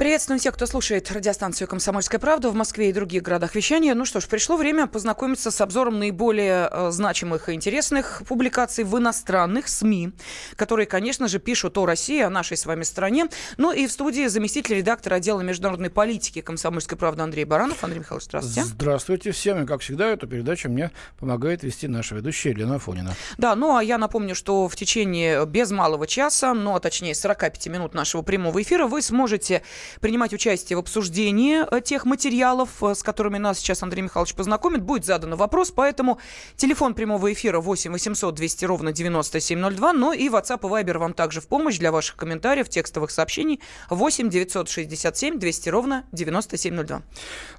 Приветствуем всех, кто слушает радиостанцию «Комсомольская правда» в Москве и других городах вещания. Ну что ж, пришло время познакомиться с обзором наиболее э, значимых и интересных публикаций в иностранных СМИ, которые, конечно же, пишут о России, о нашей с вами стране. Ну и в студии заместитель редактора отдела международной политики «Комсомольской правды» Андрей Баранов. Андрей Михайлович, здравствуйте. Здравствуйте всем. И, как всегда, эту передачу мне помогает вести наша ведущая Елена Афонина. Да, ну а я напомню, что в течение без малого часа, ну а точнее 45 минут нашего прямого эфира вы сможете принимать участие в обсуждении э, тех материалов, э, с которыми нас сейчас Андрей Михайлович познакомит. Будет задан вопрос, поэтому телефон прямого эфира 8 800 200 ровно 9702, но и WhatsApp и Viber вам также в помощь для ваших комментариев, текстовых сообщений 8 967 200 ровно 9702.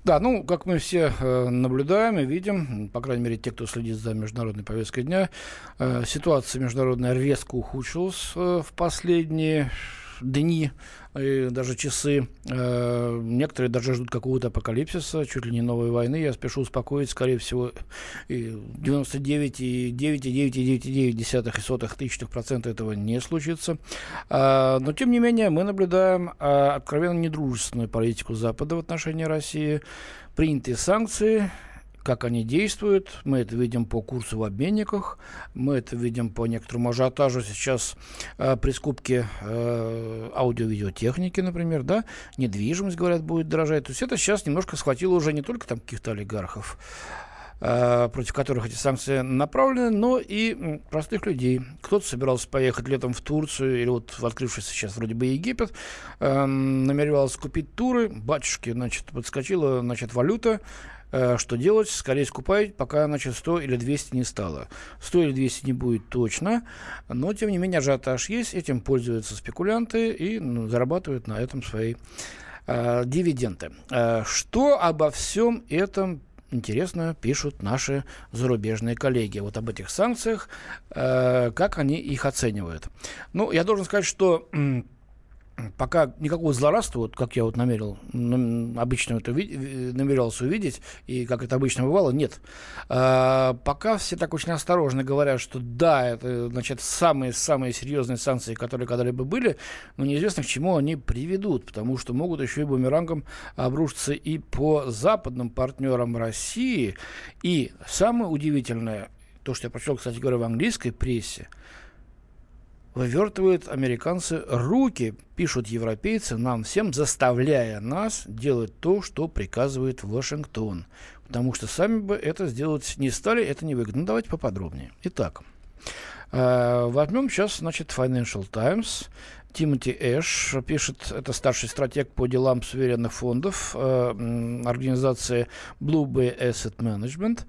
Да, ну, как мы все э, наблюдаем и видим, по крайней мере, те, кто следит за международной повесткой дня, ситуация международная резко ухудшилась в последние дни и даже часы. Э, некоторые даже ждут какого-то апокалипсиса, чуть ли не новой войны. Я спешу успокоить, скорее всего, 99,9,9,9,9 и сотых тысячных процента этого не случится. А, но, тем не менее, мы наблюдаем а, откровенно недружественную политику Запада в отношении России. Принятые санкции, как они действуют. Мы это видим по курсу в обменниках, мы это видим по некоторому ажиотажу сейчас э, при скупке э, аудио-видеотехники, например, да, недвижимость, говорят, будет дорожать. То есть это сейчас немножко схватило уже не только там каких-то олигархов, э, против которых эти санкции направлены, но и простых людей. Кто-то собирался поехать летом в Турцию или вот в открывшийся сейчас вроде бы Египет, э, намеревался купить туры, батюшки, значит, подскочила, значит, валюта, что делать? Скорее скупать, пока, значит, 100 или 200 не стало. 100 или 200 не будет точно, но, тем не менее, ажиотаж есть, этим пользуются спекулянты и ну, зарабатывают на этом свои э, дивиденды. Э, что обо всем этом интересно пишут наши зарубежные коллеги. Вот об этих санкциях, э, как они их оценивают. Ну, я должен сказать, что пока никакого злорадства, вот как я вот намерил, обычно это намерялся увидеть, и как это обычно бывало, нет. А, пока все так очень осторожно говорят, что да, это, значит, самые-самые серьезные санкции, которые когда-либо были, но неизвестно, к чему они приведут, потому что могут еще и бумерангом обрушиться и по западным партнерам России. И самое удивительное, то, что я прочел, кстати говоря, в английской прессе, вывертывают американцы руки, пишут европейцы нам всем, заставляя нас делать то, что приказывает Вашингтон. Потому что сами бы это сделать не стали, это невыгодно. Ну, давайте поподробнее. Итак, э, возьмем сейчас, значит, Financial Times. Тимоти Эш пишет, это старший стратег по делам суверенных фондов э, организации Blue Bay Asset Management.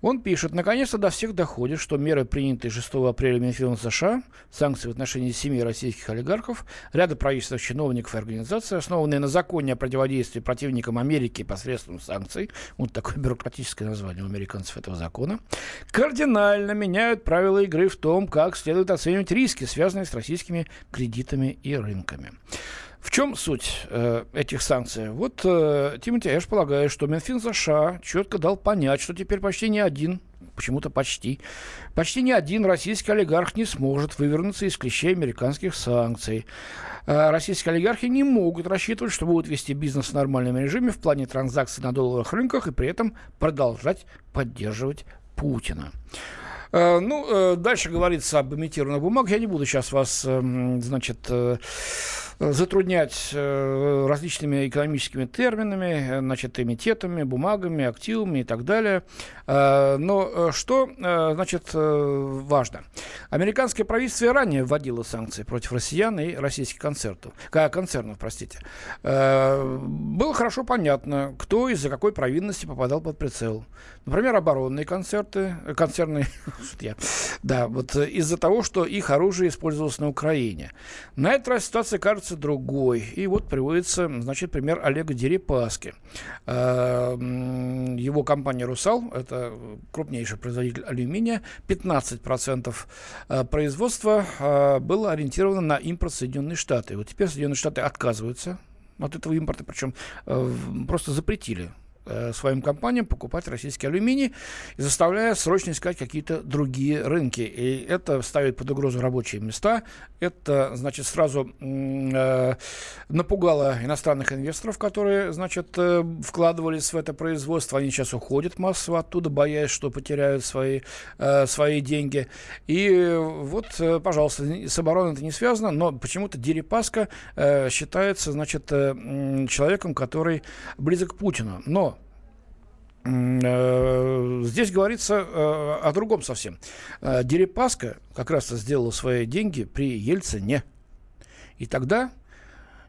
Он пишет, наконец-то до всех доходит, что меры, принятые 6 апреля Минфином США, санкции в отношении семи российских олигархов, ряда правительственных чиновников и организаций, основанные на законе о противодействии противникам Америки посредством санкций, вот такое бюрократическое название у американцев этого закона, кардинально меняют правила игры в том, как следует оценивать риски, связанные с российскими кредитами и рынками. В чем суть э, этих санкций? Вот э, Тимоти Эш полагает, что Минфин США четко дал понять, что теперь почти ни один, почему-то почти, почти ни один российский олигарх не сможет вывернуться из клещей американских санкций. Э, российские олигархи не могут рассчитывать, что будут вести бизнес в нормальном режиме в плане транзакций на долларовых рынках и при этом продолжать поддерживать Путина. Э, ну, э, дальше говорится об имитированных бумагах. Я не буду сейчас вас, эм, значит, э, затруднять различными экономическими терминами, значит, эмитетами, бумагами, активами и так далее. Но что, значит, важно? Американское правительство ранее вводило санкции против россиян и российских концертов, концернов, простите. Было хорошо понятно, кто из-за какой провинности попадал под прицел. Например, оборонные концерты, концерны, да, вот из-за того, что их оружие использовалось на Украине. На этот раз ситуация кажется другой. И вот приводится, значит, пример Олега Дерипаски. А, его компания «Русал», это крупнейший производитель алюминия, 15% а, производства было ориентировано на импорт Соединенные Штаты. Вот теперь Соединенные Штаты отказываются от этого импорта, причем просто запретили э, своим компаниям покупать российский алюминий и заставляя срочно искать какие-то другие рынки. И это ставит под угрозу рабочие места. Это, значит, сразу э, напугало иностранных инвесторов, которые, значит, э, вкладывались в это производство. Они сейчас уходят массово оттуда, боясь, что потеряют свои, э, свои деньги. И вот, э, пожалуйста, с обороной это не связано, но почему-то Дерипаска э, считается, значит, э, человеком, который близок к Путину. Но Здесь говорится э, о другом совсем. Э, Дерипаска как раз сделал свои деньги при Ельцине. И тогда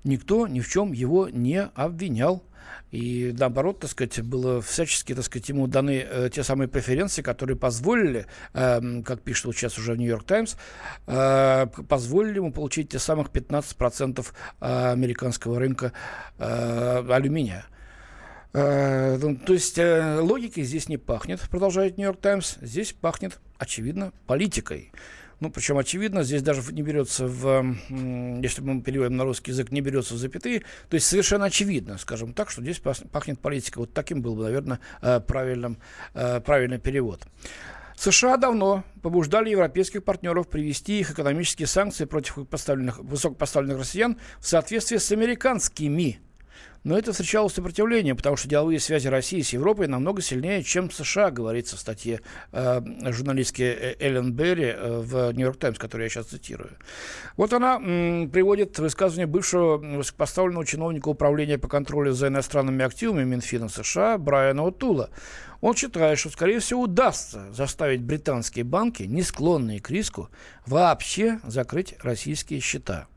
никто ни в чем его не обвинял. И наоборот, так сказать, было всячески, так сказать, ему даны э, те самые преференции, которые позволили, э, как пишет вот сейчас уже в Нью-Йорк Таймс, э, позволили ему получить те самых 15% э, американского рынка э, алюминия. Э, ну, то есть э, логикой здесь не пахнет, продолжает Нью-Йорк Таймс, здесь пахнет, очевидно, политикой. Ну, причем, очевидно, здесь даже не берется в, если мы переводим на русский язык, не берется в запятые. То есть совершенно очевидно, скажем так, что здесь пахнет политикой. Вот таким был бы, наверное, э, правильным, правильный перевод. США давно побуждали европейских партнеров привести их экономические санкции против высокопоставленных россиян в соответствии с американскими но это встречало сопротивление, потому что деловые связи России с Европой намного сильнее, чем США, говорится в статье э, журналистки э, Эллен Берри э, в «Нью-Йорк Таймс», которую я сейчас цитирую. Вот она м, приводит высказывание бывшего высокопоставленного чиновника Управления по контролю за иностранными активами Минфина США Брайана Утула. Он считает, что, скорее всего, удастся заставить британские банки, не склонные к риску, вообще закрыть российские счета.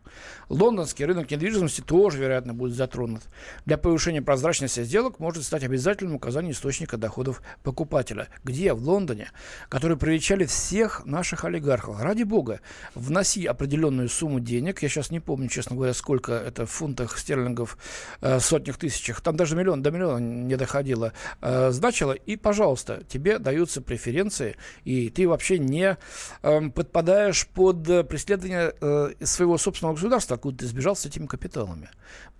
Лондонский рынок недвижимости тоже, вероятно, будет затронут. Для повышения прозрачности сделок может стать обязательным указание источника доходов покупателя. Где? В Лондоне, которые привечали всех наших олигархов. Ради бога, вноси определенную сумму денег, я сейчас не помню, честно говоря, сколько это в фунтах стерлингов, э, сотнях тысячах, там даже миллион, до миллиона не доходило, э, значило, и, пожалуйста, тебе даются преференции, и ты вообще не э, подпадаешь под преследование э, своего собственного государства, откуда ты сбежал с этими капиталами.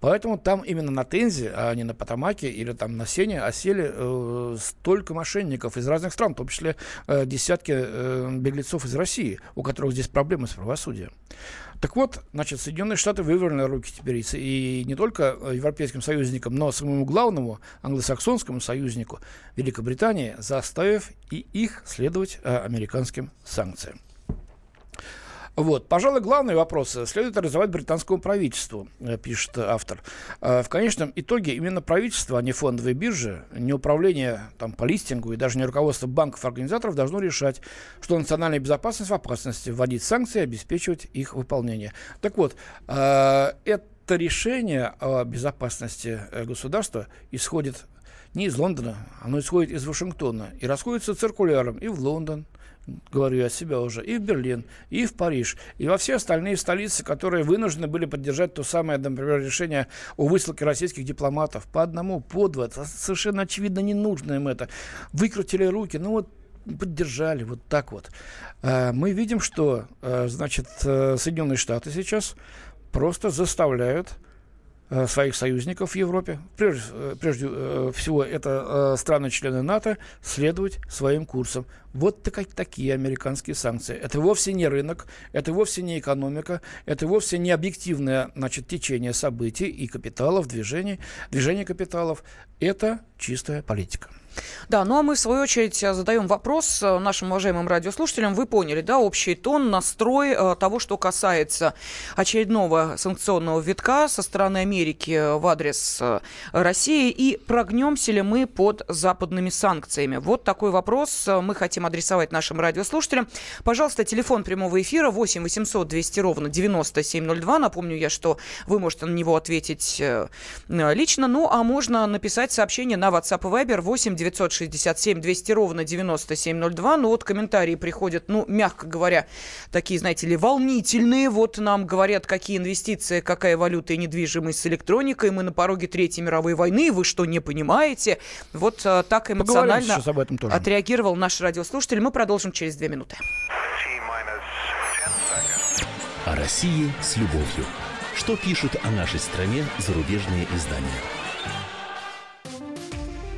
Поэтому там именно на Тензе, а не на Потамаке или там на Сене осели э, столько мошенников из разных стран, в том числе э, десятки э, беглецов из России, у которых здесь проблемы с правосудием. Так вот, значит, Соединенные Штаты вывернули руки теперь и не только европейским союзникам, но своему главному англосаксонскому союзнику Великобритании, заставив и их следовать э, американским санкциям. Вот. Пожалуй, главный вопрос следует реализовать британскому правительству, э, пишет автор. Э, в конечном итоге именно правительство, а не фондовые биржи, не управление там, по листингу и даже не руководство банков-организаторов должно решать, что национальная безопасность в опасности, вводить санкции и обеспечивать их выполнение. Так вот, э, это решение о безопасности государства исходит не из Лондона, оно исходит из Вашингтона и расходится циркуляром и в Лондон, говорю я себя уже, и в Берлин, и в Париж, и во все остальные столицы, которые вынуждены были поддержать то самое, например, решение о высылке российских дипломатов по одному, по два. Совершенно очевидно не нужно им это. Выкрутили руки, ну вот поддержали, вот так вот. А, мы видим, что, а, значит, э, Соединенные Штаты сейчас просто заставляют Э, своих союзников в Европе, прежде, э, прежде э, всего это страны-члены НАТО, следовать своим курсам. Вот так, такие американские санкции. Это вовсе не рынок, это вовсе не экономика, это вовсе не объективное значит, течение событий и капиталов, движений, движение капиталов. Это чистая политика. Да, ну а мы, в свою очередь, э, задаем вопрос э, нашим уважаемым радиослушателям. Вы поняли, да, общий тон, настрой э, того, что касается очередного санкционного витка со стороны Америки в адрес России, и прогнемся ли мы под западными санкциями? Вот такой вопрос мы хотим адресовать нашим радиослушателям. Пожалуйста, телефон прямого эфира 8 800 200 ровно 9702. Напомню я, что вы можете на него ответить лично, ну а можно написать сообщение на WhatsApp и Viber 8 967 200 ровно 9702. Ну вот комментарии приходят, ну, мягко говоря, такие, знаете ли, волнительные. Вот нам говорят, какие инвестиции, какая валюта и недвижимость с электроникой. Мы на пороге Третьей мировой войны. Вы что, не понимаете? Вот а, так эмоционально об этом тоже. отреагировал наш радиослушатель. Мы продолжим через две минуты. О России с любовью. Что пишут о нашей стране зарубежные издания?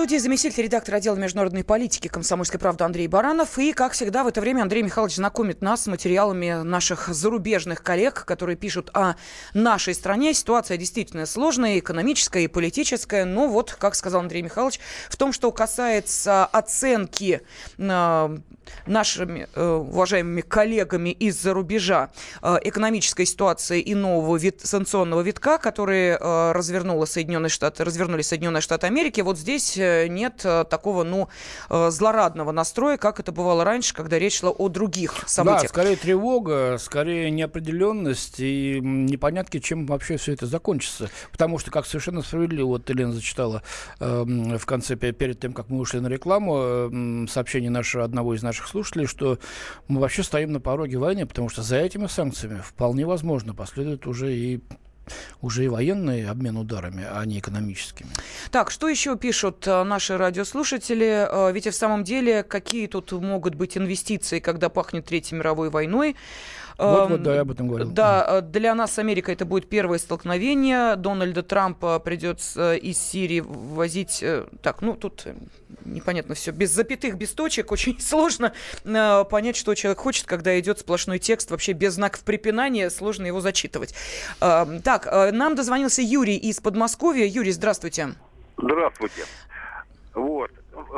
Студии заместитель редактора отдела международной политики «Комсомольской правды» Андрей Баранов. И, как всегда, в это время Андрей Михайлович знакомит нас с материалами наших зарубежных коллег, которые пишут о нашей стране. Ситуация действительно сложная, экономическая и политическая. Но вот, как сказал Андрей Михайлович, в том, что касается оценки э, нашими э, уважаемыми коллегами из-за рубежа э, экономической ситуации и нового вид, санкционного витка, который развернула Соединенные Штаты, развернули Соединенные Штаты Америки, вот здесь э, нет э, такого, ну, э, злорадного настроя, как это бывало раньше, когда речь шла о других событиях. Да, скорее тревога, скорее неопределенность и непонятки, чем вообще все это закончится. Потому что, как совершенно справедливо, вот Елена зачитала э, в конце, перед тем, как мы ушли на рекламу, э, сообщение нашего, одного из наших слушателей, что мы вообще стоим на пороге войны, потому что за этими санкциями вполне возможно последует уже и уже и военный обмен ударами, а не экономическими. Так, что еще пишут э, наши радиослушатели? Э, ведь в самом деле, какие тут могут быть инвестиции, когда пахнет Третьей мировой войной? Вот, вот, да, я об этом говорил. Да, э, для нас Америка это будет первое столкновение. Дональда Трампа придется из Сирии возить... Так, ну тут непонятно все. Без запятых, без точек. Очень сложно понять, что человек хочет, когда идет сплошной текст. Вообще без знаков препинания сложно его зачитывать. Так, нам дозвонился Юрий из Подмосковья. Юрий, здравствуйте. Здравствуйте. Вот,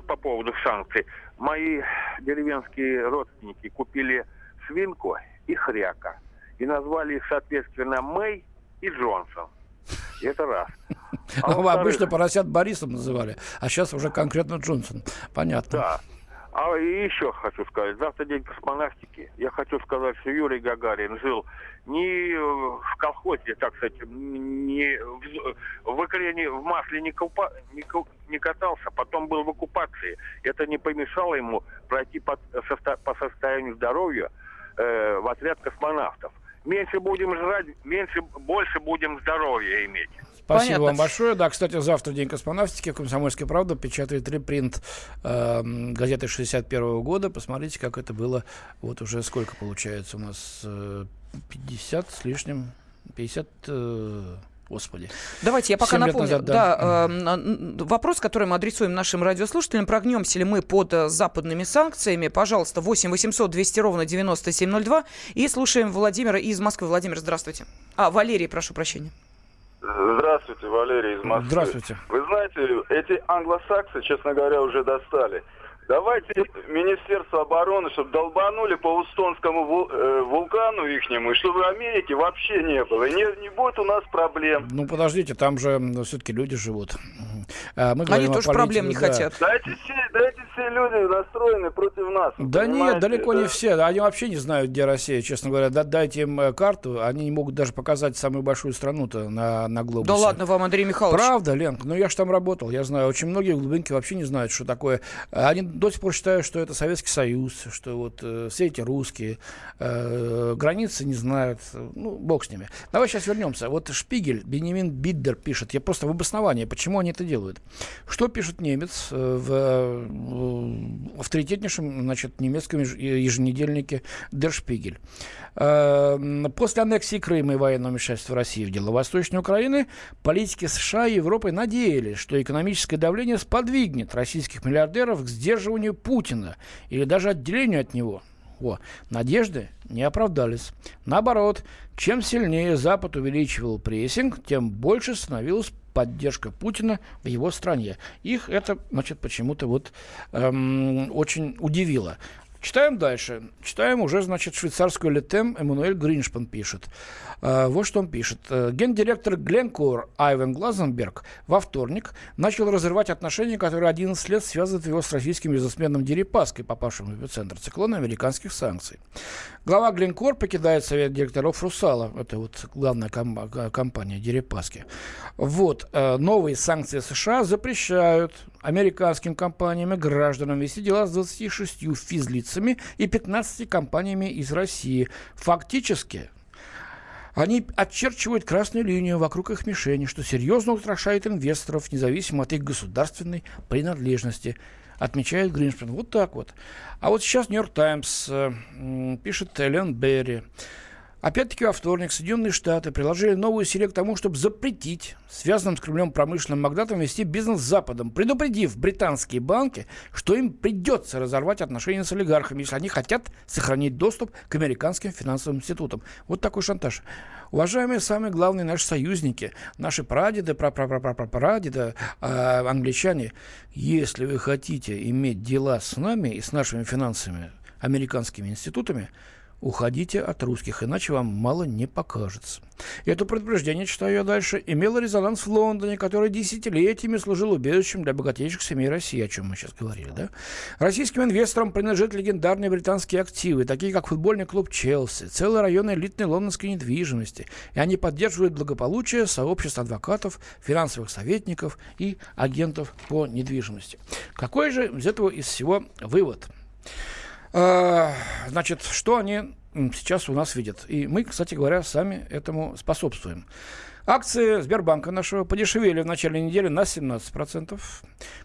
по поводу санкций. Мои деревенские родственники купили свинку и хряка. И назвали их, соответственно, Мэй и Джонсон. Это раз. А ну, обычно поросят Борисом называли, а сейчас уже конкретно Джонсон. Понятно. Да. А еще хочу сказать, завтра день космонавтики. Я хочу сказать, что Юрий Гагарин жил не в колхозе, так сказать, не в, в икре, в масле не, купа, не, не катался, потом был в оккупации. Это не помешало ему пройти по, по состоянию здоровья э, в отряд космонавтов. Меньше будем жрать, меньше, больше будем здоровья иметь. Спасибо Понятно. вам большое. Да, кстати, завтра День космонавтики. Комсомольская правда печатает репринт э, газеты 61 -го года. Посмотрите, как это было. Вот уже сколько получается у нас? Э, 50 с лишним. 50... Э, Господи. Давайте я пока напомню. Назад, да. Да, э, вопрос, который мы адресуем нашим радиослушателям. Прогнемся ли мы под э, западными санкциями? Пожалуйста, 8 800 200 ровно 9702. И слушаем Владимира из Москвы. Владимир, здравствуйте. А, Валерий, прошу прощения. Здравствуйте, Валерий из Москвы. Здравствуйте. Вы знаете, эти англосаксы, честно говоря, уже достали. Давайте Министерство обороны, чтобы долбанули по Устонскому вул, э, вулкану ихнему, и чтобы Америки вообще не было. И не, не будет у нас проблем. Ну, подождите, там же все-таки люди живут. А мы Они тоже проблем не да. хотят. Да эти, все, да эти все люди настроены против нас. Да нет, далеко да. не все. Они вообще не знают, где Россия, честно говоря. Дайте им э, карту, они не могут даже показать самую большую страну-то на, на глобусе. Да ладно вам, Андрей Михайлович. Правда, Ленка, ну я же там работал, я знаю. Очень многие глубинки вообще не знают, что такое. Они до сих пор считают, что это Советский Союз, что вот э, все эти русские э, границы не знают. Ну, бог с ними. Давай сейчас вернемся. Вот Шпигель, Бенемин Биддер пишет. Я просто в обосновании, почему они это делают. Что пишет немец э, в э, авторитетнейшем значит, немецком еженедельнике Der Spiegel? Э, после аннексии Крыма и военного вмешательства России в дела Восточной Украины политики США и Европы надеялись, что экономическое давление сподвигнет российских миллиардеров к сдерживанию Путина или даже отделению от него. О, надежды не оправдались. Наоборот, чем сильнее Запад увеличивал прессинг, тем больше становилась поддержка Путина в его стране. Их это, значит, почему-то вот эм, очень удивило. Читаем дальше. Читаем уже, значит, швейцарскую летем Эммануэль Гриншпан пишет. Э, вот что он пишет. «Э, гендиректор Гленкор Айвен Глазенберг во вторник начал разрывать отношения, которые 11 лет связывают его с российским бизнесменом Дерипаской, попавшим в эпицентр циклона американских санкций. Глава Гленкор покидает совет директоров Русала. Это вот главная ком- компания Дерипаски. Вот. Э, новые санкции США запрещают американским компаниям и гражданам вести дела с 26 физлицами и 15 компаниями из России. Фактически, они очерчивают красную линию вокруг их мишени, что серьезно устрашает инвесторов, независимо от их государственной принадлежности отмечает Гриншпен. Вот так вот. А вот сейчас Нью-Йорк Таймс э, пишет Элен Берри. Опять-таки во вторник Соединенные Штаты приложили новую усилия к тому, чтобы запретить связанным с Кремлем промышленным магнатам вести бизнес с Западом, предупредив британские банки, что им придется разорвать отношения с олигархами, если они хотят сохранить доступ к американским финансовым институтам. Вот такой шантаж. Уважаемые самые главные наши союзники, наши прадеды, прадеды, э, англичане, если вы хотите иметь дела с нами и с нашими финансовыми американскими институтами, уходите от русских, иначе вам мало не покажется. Это предупреждение, читаю я дальше, имело резонанс в Лондоне, который десятилетиями служил убежищем для богатейших семей России, о чем мы сейчас говорили. Да? Российским инвесторам принадлежат легендарные британские активы, такие как футбольный клуб Челси, целый район элитной лондонской недвижимости, и они поддерживают благополучие сообществ адвокатов, финансовых советников и агентов по недвижимости. Какой же из этого из всего вывод? А, значит, что они сейчас у нас видят? И мы, кстати говоря, сами этому способствуем. Акции Сбербанка нашего подешевели в начале недели на 17%.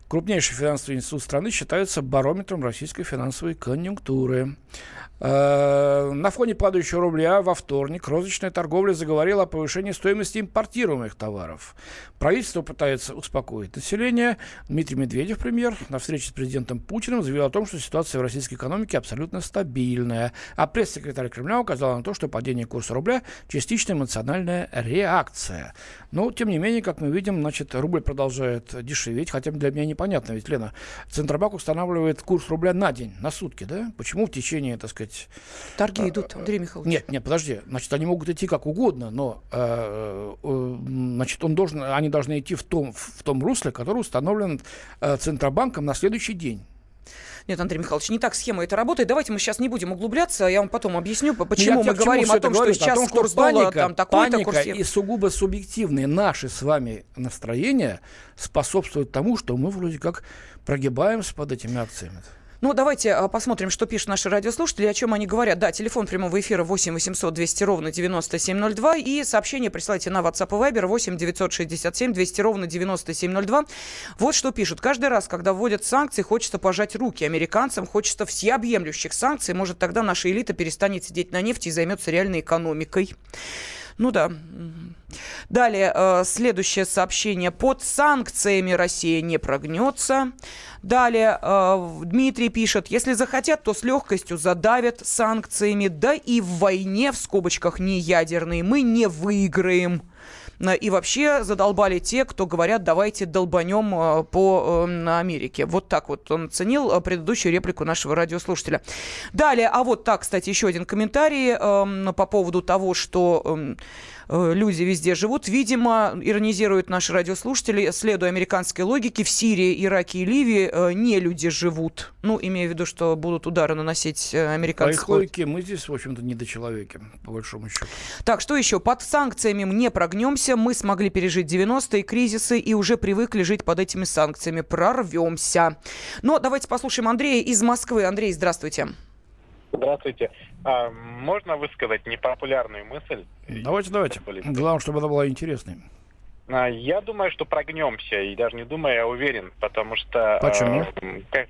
Крупнейший финансовый институт страны считается барометром российской финансовой конъюнктуры. На фоне падающего рубля во вторник розничная торговля заговорила о повышении стоимости импортируемых товаров. Правительство пытается успокоить население. Дмитрий Медведев, премьер, на встрече с президентом Путиным заявил о том, что ситуация в российской экономике абсолютно стабильная. А пресс-секретарь Кремля указал на то, что падение курса рубля – частично эмоциональная реакция. Но, тем не менее, как мы видим, значит, рубль продолжает дешеветь, хотя для меня непонятно, ведь, Лена, Центробанк устанавливает курс рубля на день, на сутки, да? Почему в течение, так сказать... Торги идут, Андрей Михайлович. Нет, нет, подожди. Значит, они могут идти как угодно, но э, э, значит, он должен, они должны идти в том, в том русле, который установлен э, Центробанком на следующий день. Нет, Андрей Михайлович, не так схема это работает. Давайте мы сейчас не будем углубляться, я вам потом объясню, почему мы говорим о том, что сейчас том, курс доллара там такой-то, курс... и сугубо субъективные наши с вами настроения способствуют тому, что мы вроде как прогибаемся под этими акциями. Ну, давайте а, посмотрим, что пишут наши радиослушатели, о чем они говорят. Да, телефон прямого эфира 8 800 200 ровно 9702. И сообщение присылайте на WhatsApp и Viber 8 967 200 ровно 9702. Вот что пишут. Каждый раз, когда вводят санкции, хочется пожать руки американцам, хочется всеобъемлющих санкций. Может, тогда наша элита перестанет сидеть на нефти и займется реальной экономикой. Ну да. Далее, э, следующее сообщение. Под санкциями Россия не прогнется. Далее, э, Дмитрий пишет, если захотят, то с легкостью задавят санкциями. Да и в войне, в скобочках, не ядерной, мы не выиграем. Э, и вообще задолбали те, кто говорят, давайте долбанем э, по э, Америке. Вот так вот он оценил предыдущую реплику нашего радиослушателя. Далее, а вот так, кстати, еще один комментарий эм, по поводу того, что эм, люди везде живут. Видимо, иронизируют наши радиослушатели, следуя американской логике, в Сирии, Ираке и Ливии э, не люди живут. Ну, имея в виду, что будут удары наносить э, американцы. По их логике мы здесь, в общем-то, не до человека, по большому счету. Так, что еще? Под санкциями не прогнемся. Мы смогли пережить 90-е кризисы и уже привыкли жить под этими санкциями. Прорвемся. Но давайте послушаем Андрея из Москвы. Андрей, здравствуйте. Здравствуйте. А, можно высказать непопулярную мысль? Давайте, давайте. Главное, чтобы она была интересной. А, я думаю, что прогнемся, и даже не думаю, я уверен, потому что... Почему? Э, как,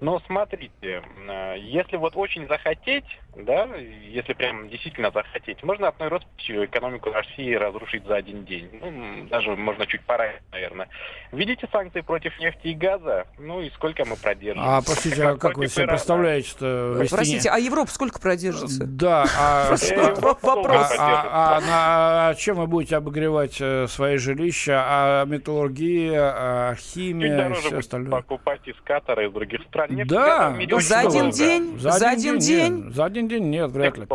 ну, смотрите, э, если вот очень захотеть, да, если прям действительно захотеть, можно одной росписью экономику России разрушить за один день. Ну, даже можно чуть пораньше, наверное. Введите санкции против нефти и газа, ну и сколько мы продержим? А, простите, а как вы себе представляете, что... Вести... Простите, а Европа сколько продержится? Да, а... Вопрос. А, а, а чем вы будете обогревать э, свои жилища? А металлургия, а химия, все остальное? покупать из Катара, из других стран. Да, за один день? За один день? За один день нет, вряд ли.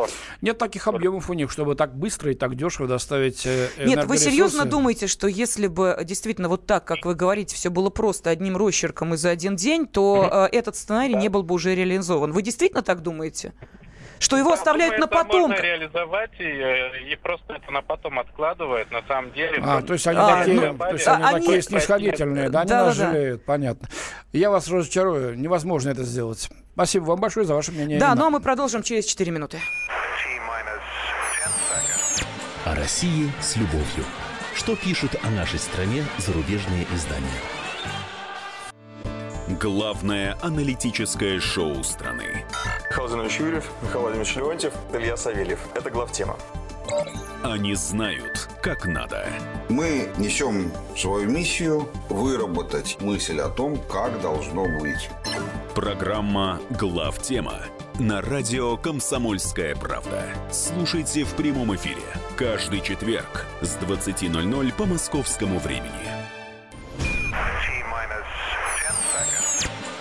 Нет таких объемов у них, чтобы так быстро и так дешево доставить э, Нет, вы серьезно думаете, что если бы действительно вот так, как вы говорите, все было просто одним росчерком и за один день, то э, этот сценарий не был бы уже реализован? Вы действительно так думаете? Что его оставляют на это потом. можно реализовать и, э, и просто это на потом откладывают. На самом деле... А, то есть они А, такие, ну, то есть а, они они- такие снисходительные, да, они Да-да-да. нас жалеют, понятно. Я вас разочарую, невозможно это сделать. Спасибо вам большое за ваше мнение. Да, Ирина. ну а мы продолжим через 4 минуты. О России с любовью. Что пишут о нашей стране зарубежные издания? Главное аналитическое шоу страны. Михаил Юрьев, Михаил Владимирович Леонтьев, Илья Савельев. Это главтема. Они знают, как надо. Мы несем свою миссию выработать мысль о том, как должно быть. Программа «Главтема» на радио «Комсомольская правда». Слушайте в прямом эфире каждый четверг с 20.00 по московскому времени.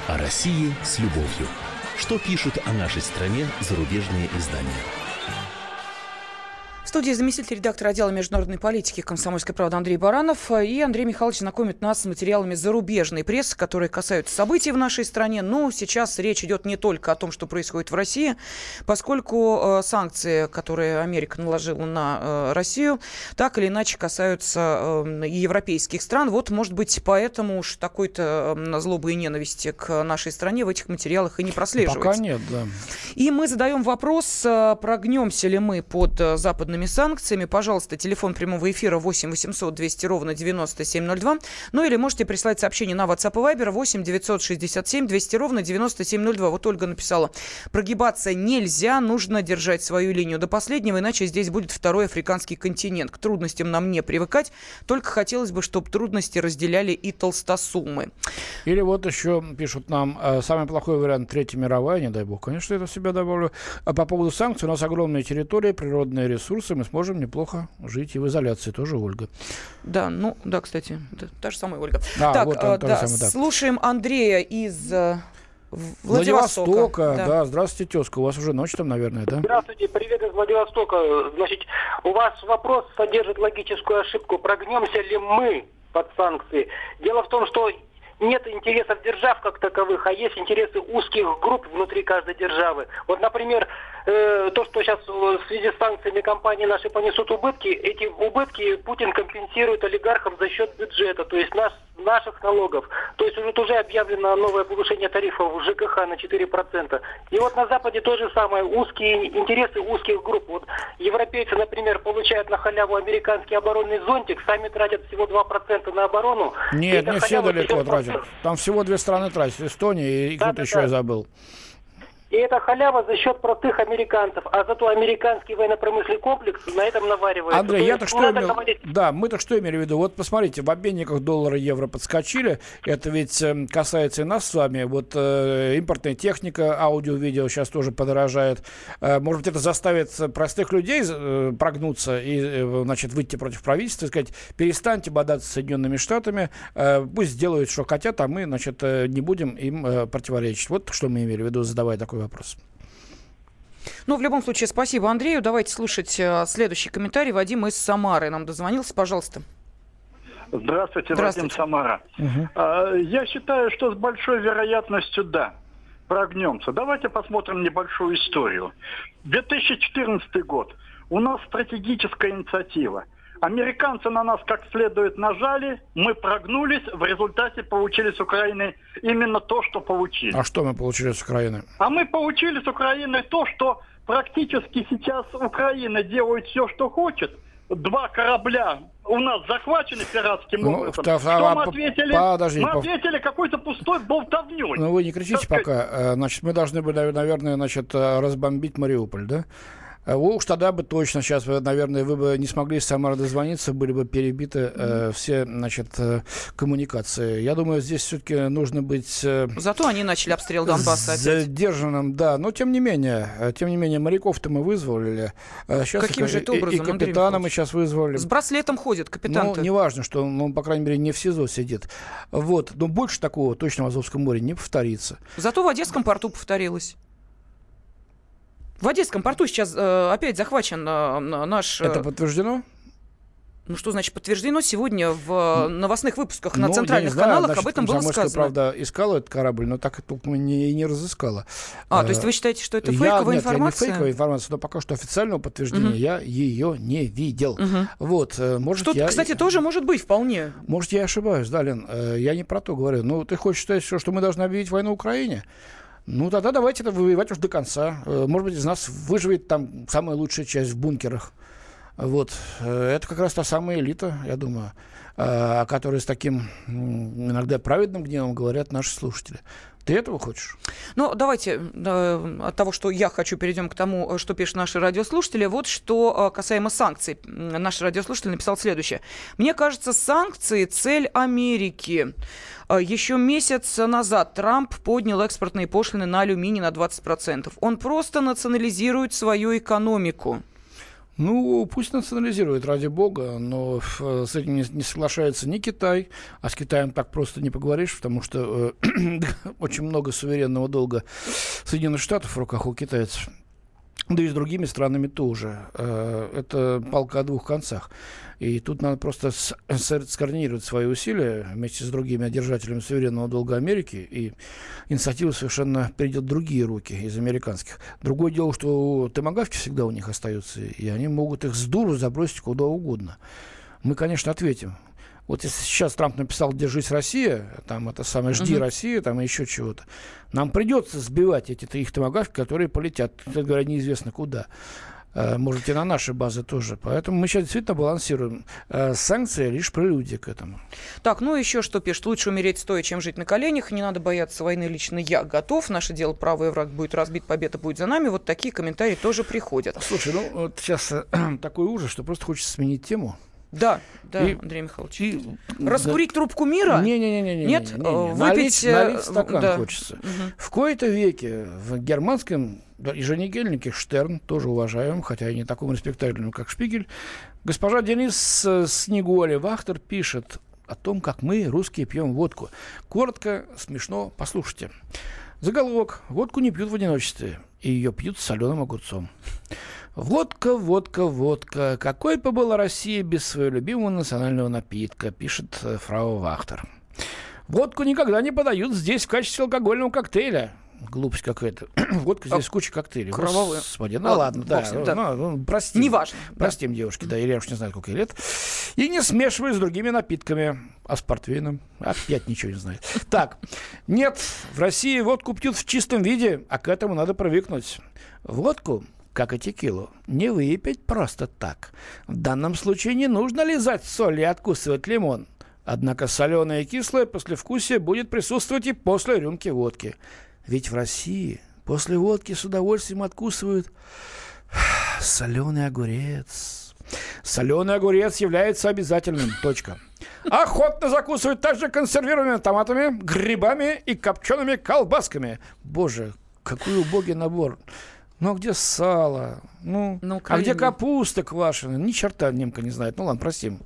О России с любовью. Что пишут о нашей стране зарубежные издания? В студии заместитель редактора отдела международной политики «Комсомольской правды» Андрей Баранов. И Андрей Михайлович знакомит нас с материалами зарубежной прессы, которые касаются событий в нашей стране. Но сейчас речь идет не только о том, что происходит в России, поскольку э, санкции, которые Америка наложила на э, Россию, так или иначе касаются э, и европейских стран. Вот, может быть, поэтому уж такой-то э, злобы и ненависти к нашей стране в этих материалах и не прослеживается. Пока нет, да. И мы задаем вопрос, э, прогнемся ли мы под э, западными санкциями. Пожалуйста, телефон прямого эфира 8 800 200 ровно 9702. Ну или можете прислать сообщение на WhatsApp и Viber 8 967 200 ровно 9702. Вот Ольга написала, прогибаться нельзя, нужно держать свою линию до последнего, иначе здесь будет второй африканский континент. К трудностям нам не привыкать, только хотелось бы, чтобы трудности разделяли и толстосумы. Или вот еще пишут нам, э, самый плохой вариант Третья мировая, не дай бог, конечно, это в себя добавлю. А по поводу санкций, у нас огромные территории, природные ресурсы, мы сможем неплохо жить и в изоляции, тоже Ольга. Да, ну, да, кстати, это та же самая Ольга. А, так, вот он, э, же да, самая, да. слушаем Андрея из э, Владивостока. Владивостока, да. Да. Здравствуйте, тезка. У вас уже ночь там, наверное, да? Здравствуйте, привет из Владивостока. Значит, у вас вопрос содержит логическую ошибку. Прогнемся ли мы под санкции? Дело в том, что нет интересов держав как таковых, а есть интересы узких групп внутри каждой державы. Вот, например, э, то, что сейчас в связи с санкциями компании наши понесут убытки, эти убытки Путин компенсирует олигархам за счет бюджета, то есть нас, наших налогов. То есть уже, уже объявлено новое повышение тарифов в ЖКХ на 4%. И вот на Западе то же самое, узкие интересы узких групп. Вот европейцы, например, получают на халяву американский оборонный зонтик, сами тратят всего 2% на оборону. Нет, не все далеко идет тратят. Там всего две страны тратят. Эстония и Да, кто-то да, еще да. я забыл. И это халява за счет простых американцев. А зато американский военно-промышленный комплекс на этом наваривается. Андрей, я так что надо имел... говорить- Да, мы так что имели в виду? Вот посмотрите, в обменниках доллара и евро подскочили. Это ведь эм, касается и нас с вами. Вот э, импортная техника, аудио-видео сейчас тоже подорожает. Э, может быть, это заставит простых людей э, прогнуться и, э, значит, выйти против правительства и сказать, перестаньте бодаться с Соединенными Штатами, э, пусть делают, что хотят, а мы, значит, э, не будем им э, противоречить. Вот что мы имели в виду, задавая такой вопрос. Ну, в любом случае, спасибо Андрею. Давайте слушать э, следующий комментарий. Вадим из Самары нам дозвонился. Пожалуйста. Здравствуйте, Здравствуйте. Вадим Самара. А, Я считаю, что с большой вероятностью да, прогнемся. Давайте посмотрим небольшую историю. 2014 год. У нас стратегическая инициатива. Американцы на нас как следует нажали, мы прогнулись, в результате получили с Украины именно то, что получили. А что мы получили с Украины? А мы получили с Украины то, что практически сейчас Украина делает все, что хочет. Два корабля у нас захвачены пиратским Ну, образом. та- Что а, мы ответили? подожди, мы ответили какой-то пустой болтовней. Ну, вы не кричите пока. Э, Значит, мы должны были, наверное, значит, э, разбомбить Мариуполь, да? Э, Уж тогда бы точно сейчас, наверное, вы бы не смогли из Самары дозвониться, были бы перебиты э, все, значит, э, коммуникации. Я думаю, здесь все-таки нужно быть... э, Зато они начали обстрел Донбасса опять. Задержанным, да. Но тем не менее, э, тем не менее, моряков-то мы вызвали. Э, Сейчас Каким и- же это образом, И, капитана мы сейчас вызвали. С браслетом ходит капитан Ну, неважно, что он, ну, по крайней мере, не в СИЗО сидит. Вот. Но больше такого точно в Азовском море не повторится. Зато в Одесском порту повторилось. В Одесском порту сейчас э, опять захвачен э, наш... э, Это подтверждено? Ну что значит подтверждено? Сегодня в новостных выпусках на Ну, центральных я не знаю, каналах значит, об этом было «Комсомольская сказано. правда искала этот корабль, но так и толком не, не разыскала. А, Э, то есть вы считаете, что это я- фейковая нет, я информация? не фейковая информация, но пока что официального подтверждения Мгм. я ее не видел. Мгм. Вот, э, может, Что, я... кстати, тоже может быть вполне. Может, я ошибаюсь, да, Лен, э, я не про то говорю. Ну, ты хочешь сказать, что мы должны объявить войну Украине? Ну, тогда давайте это воевать уж до конца. Э, Может быть, из нас выживет там самая лучшая часть в бункерах. Вот. Э, Это как раз та самая элита, я думаю, э, о которой с таким иногда праведным гневом говорят наши слушатели. Ты этого хочешь? Ну, давайте э, от того, что я хочу, перейдем к тому, э, что пишут наши радиослушатели. Вот что э, касаемо санкций. Наш радиослушатель написал следующее. Мне кажется, санкции – цель Америки. Э, Еще месяц назад Трамп поднял экспортные пошлины на алюминий на 20%. Он просто национализирует свою экономику. Ну, пусть национализирует, ради бога, но э, с этим не, не соглашается ни Китай, а с Китаем так просто не поговоришь, потому что э, очень много суверенного долга Соединенных Штатов в руках у китайцев. Да и с другими странами тоже. Э, Это палка о двух концах. И тут надо просто скоординировать свои усилия вместе с другими держателями суверенного долга Америки. И инициатива совершенно перейдет в другие руки из американских. Другое дело, что томогавки всегда у них остаются, и они могут их с дуру забросить куда угодно. Мы, конечно, ответим. Вот если сейчас Трамп написал «Держись, Россия», там это самое «Жди, Мгм. Россия», там и еще чего-то, нам придется сбивать эти их томогавки, которые полетят, кстати говоря, неизвестно куда. Э, Может, и на наши базы тоже. Поэтому мы сейчас действительно балансируем. Э, Санкции лишь прелюдия к этому. Так, ну еще что пишет. Лучше умереть стоя, чем жить на коленях. Не надо бояться войны. Лично я готов. Наше дело правый враг будет разбит, победа будет за нами. Вот такие комментарии тоже приходят. Слушай, ну вот сейчас э, такой ужас, что просто хочется сменить тему. Да, да, И- Андрей Михайлович. И, Раскурить трубку мира? Не-не-не. Нет, э, Налить, выпить... э, налить стакан да. хочется. Мгм. В кои-то веке в германском да, еженедельнике Штерн, тоже уважаем, хотя и не таком респектабельном, как Шпигель, госпожа Денис э, Снегуоли Вахтер пишет о том, как мы, русские, пьем водку. Коротко, смешно, послушайте. Заголовок. Водку не пьют в одиночестве, и ее пьют с соленым огурцом. Водка, водка, водка. Какой бы была Россия без своего любимого национального напитка, пишет э, фрау Вахтер. Водку никогда не подают здесь в качестве алкогольного коктейля. Глупость какая-то. Водка здесь куча коктейлей. кровавая. Господи, ну ладно, да. ним, да. ну, ну, простим. Неважно, да. Простим девушке, да, или я уж не знаю, сколько ей лет. И не смешивай с другими напитками. А с портвейном? Опять ничего не знает. Так, нет, в России водку пьют в чистом виде, а к этому надо привыкнуть. Водку как и текилу, не выпить просто так. В данном случае не нужно лизать соль и откусывать лимон. Однако соленое и кислое послевкусие будет присутствовать и после рюмки водки. Ведь в России после водки с удовольствием откусывают соленый огурец. Соленый огурец является обязательным. Точка. Охотно закусывают также консервированными томатами, грибами и копчеными колбасками. Боже, какой убогий набор. Ну, а где сало? Ну, На а где капуста квашеная? Ни черта немка не знает. Ну, ладно, простим.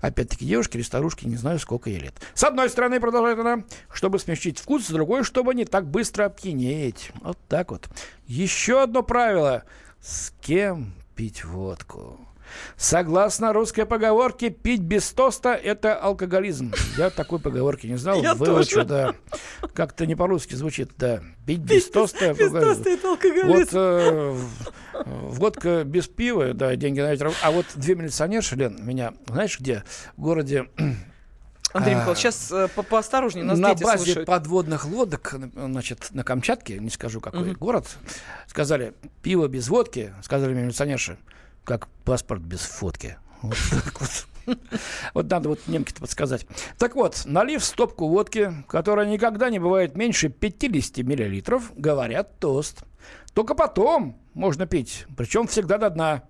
Опять-таки, девушки или старушки, не знаю, сколько ей лет. С одной стороны, продолжает она, чтобы смягчить вкус, с другой, чтобы не так быстро опьянеть. Вот так вот. Еще одно правило. С кем пить водку? Согласно русской поговорке, пить без тоста – это алкоголизм. Я такой поговорки не знал. Я Выучу, тоже. да. Как-то не по-русски звучит, да. Пить без тоста – Без тоста это алкоголизм. Вот э, водка без пива, да, деньги на ветер. А вот две милиционерши, Лен, меня, знаешь где? В городе Андрей А, Михайлович, сейчас э, по- поосторожнее, нас на дети базе слушают. подводных лодок, значит, на Камчатке, не скажу какой Мгм. город, сказали, пиво без водки, сказали милиционерши, как паспорт без фотки. Вот так вот. Вот надо вот немке-то подсказать. Так вот, налив стопку водки, которая никогда не бывает меньше 50 миллилитров, говорят тост. Только потом можно пить, причем всегда до дна.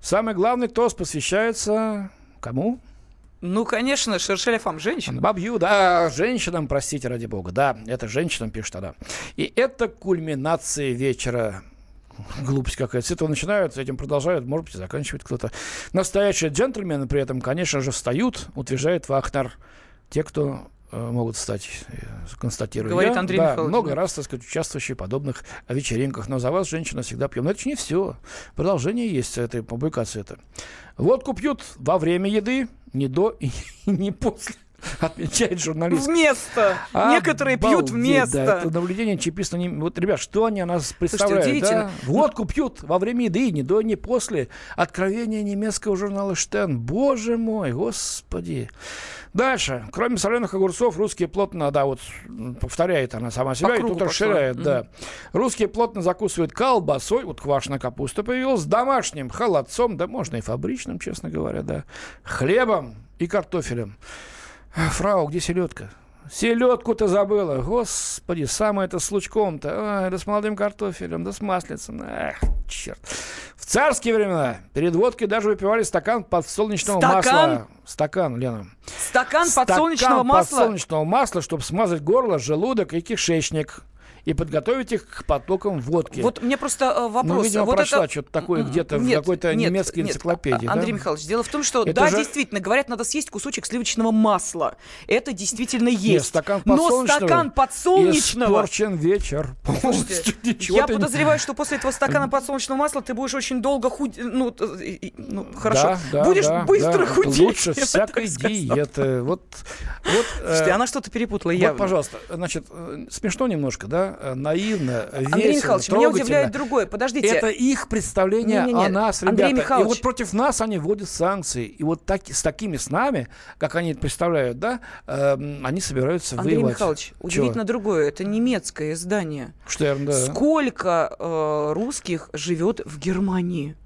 Самый главный тост посвящается кому? Ну, конечно, Шершеля-Фам, женщина. Бабью, да, женщинам, простите, ради бога. Да, это женщинам пишет она. И это кульминация вечера. Глупость какая-то. С этого начинают, с этим продолжают, может быть, и заканчивает кто-то. Настоящие джентльмены при этом, конечно же, встают, утверждает Вахнер. Те, кто э, могут стать, э, констатирую Говорит я. Андрей да, много раз, так сказать, участвующие в подобных вечеринках. Но за вас, женщина, всегда пьем. Но это же не все. Продолжение есть этой публикации. Это. Водку пьют во время еды, не до и не после. Отмечает журналист. Вместо. Некоторые пьют Обалдеть, вместо. Да, это наблюдение чиписта. Не... Вот, ребят, что они о нас представляют? удивительно. да? Водку пьют во время еды, не до, не после. Откровение немецкого журнала «Штерн». Боже мой, господи. Дальше. Кроме соленых огурцов, русские плотно, да, вот повторяет она сама себя, По и тут расширяет, да. Русские плотно закусывают колбасой, вот квашеная капуста появилась, домашним холодцом, да можно и фабричным, честно говоря, да, хлебом и картофелем. Фрау, где селедка? Селедку-то забыла. Господи, самое это с лучком-то. Да с молодым картофелем, да с маслицем. Эх, черт. В царские времена перед водкой даже выпивали стакан подсолнечного Стакан? масла. Стакан, Лена. Стакан подсолнечного масла. подсолнечного масла, чтобы смазать горло, желудок и кишечник. И подготовить их к потокам водки. Вот мне просто э, вопрос. Ну, видимо, вот прошла это... что-то такое где-то в нет, какой-то нет, немецкой нет. энциклопедии. А- да? Андрей Михайлович, дело в том, что Это да, же- действительно, говорят, надо съесть кусочек сливочного масла. Это действительно Нет, есть. стакан Но подсолнечного стакан подсолнечного... Испорчен вечер. Ничего Я подозреваю, что после этого стакана подсолнечного масла ты будешь очень долго худ... Ну, ну, хорошо. Да, да, будешь да, быстро да. худеть. Лучше всякой диеты. Вот, вот, Слушайте, э, она что-то перепутала вот, явно. пожалуйста, значит, э, смешно немножко, да, э, наивно, Андрей весело, Михайлович, меня удивляет другое. Подождите. Это их представление Не-не-не, о нас, Андрей ребята. Михайлович. И вот против нас они вводят санкции. И вот так, с такими с нами, как они это представляют, да, эм, они собираются Андрей воевать. Михайлович, Чего? удивительно другое. Это немецкое издание. Штерн, да. Сколько э, русских живет в Германии?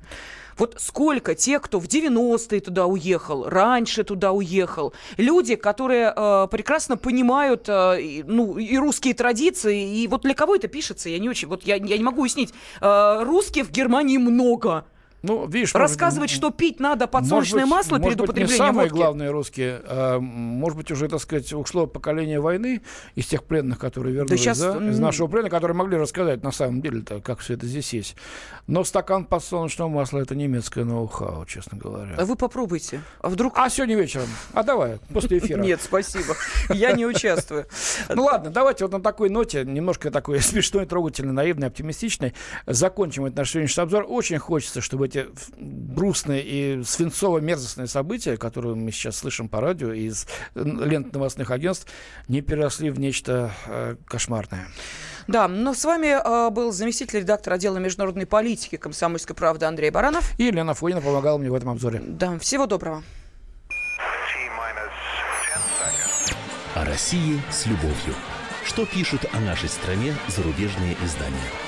Вот сколько тех, кто в 90-е туда уехал, раньше туда уехал, люди, которые э, прекрасно понимают э, ну, и русские традиции, и вот для кого это пишется, я не очень, вот я, я не могу уяснить. Э, русских в Германии много. Ну, видишь, Рассказывать, что пить надо подсолнечное Может быть, масло может перед быть, употреблением не самые водки. главные русские. а, может быть, уже, так сказать, ушло поколение войны из тех пленных, которые вернулись, щас, да, из нашего плена, которые могли рассказать на самом деле-то, как все это здесь есть. Но стакан подсолнечного масла — это немецкое ноу-хау, честно говоря. А вы попробуйте. А вдруг... А сегодня вечером? А давай, после эфира. Нет, спасибо. Я не участвую. Ну ладно, давайте вот на такой ноте, немножко такой смешной, трогательный, наивный, оптимистичный, закончим этот наш сегодняшний обзор. Очень хочется, чтобы эти грустные и свинцово-мерзостные события, которые мы сейчас слышим по радио и из лент новостных агентств, не переросли в нечто э, кошмарное. Да, но с вами э, был заместитель редактора отдела международной политики комсомольской правды Андрей Баранов. И Елена Фойна помогала мне в этом обзоре. Да, всего доброго. О России с любовью. Что пишут о нашей стране зарубежные издания?